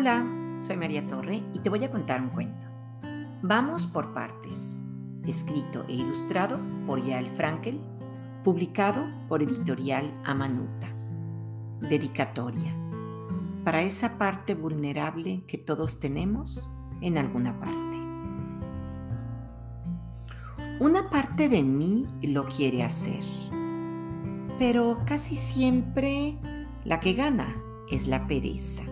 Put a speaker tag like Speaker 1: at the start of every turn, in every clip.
Speaker 1: Hola, soy María Torre y te voy a contar un cuento. Vamos por partes. Escrito e ilustrado por Yael Frankel, publicado por Editorial Amanuta. Dedicatoria. Para esa parte vulnerable que todos tenemos en alguna parte. Una parte de mí lo quiere hacer, pero casi siempre la que gana es la pereza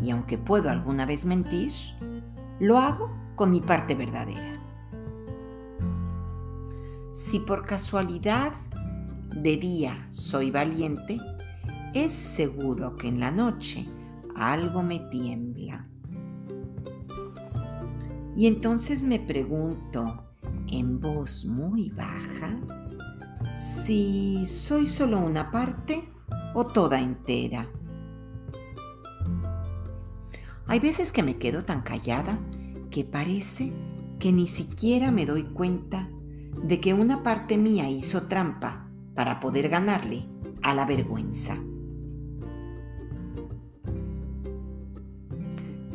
Speaker 1: y aunque puedo alguna vez mentir, lo hago con mi parte verdadera. Si por casualidad de día soy valiente, es seguro que en la noche algo me tiembla. Y entonces me pregunto en voz muy baja si soy solo una parte o toda entera. Hay veces que me quedo tan callada que parece que ni siquiera me doy cuenta de que una parte mía hizo trampa para poder ganarle a la vergüenza.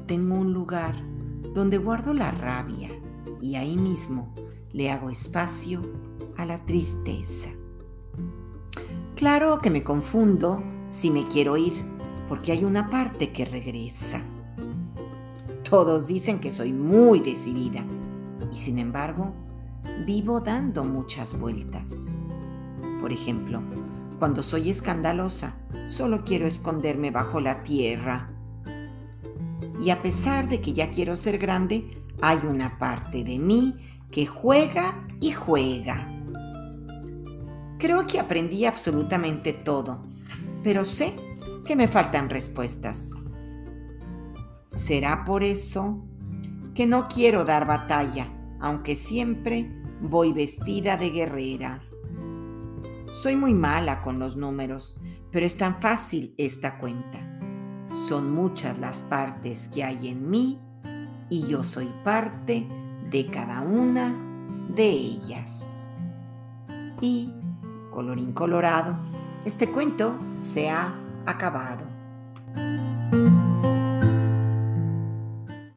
Speaker 1: Tengo un lugar donde guardo la rabia y ahí mismo le hago espacio a la tristeza. Claro que me confundo si me quiero ir, porque hay una parte que regresa. Todos dicen que soy muy decidida y sin embargo vivo dando muchas vueltas. Por ejemplo, cuando soy escandalosa, solo quiero esconderme bajo la tierra. Y a pesar de que ya quiero ser grande, hay una parte de mí que juega y juega. Creo que aprendí absolutamente todo, pero sé que me faltan respuestas. Será por eso que no quiero dar batalla, aunque siempre voy vestida de guerrera. Soy muy mala con los números, pero es tan fácil esta cuenta. Son muchas las partes que hay en mí y yo soy parte de cada una de ellas. Y, colorín colorado, este cuento se ha acabado.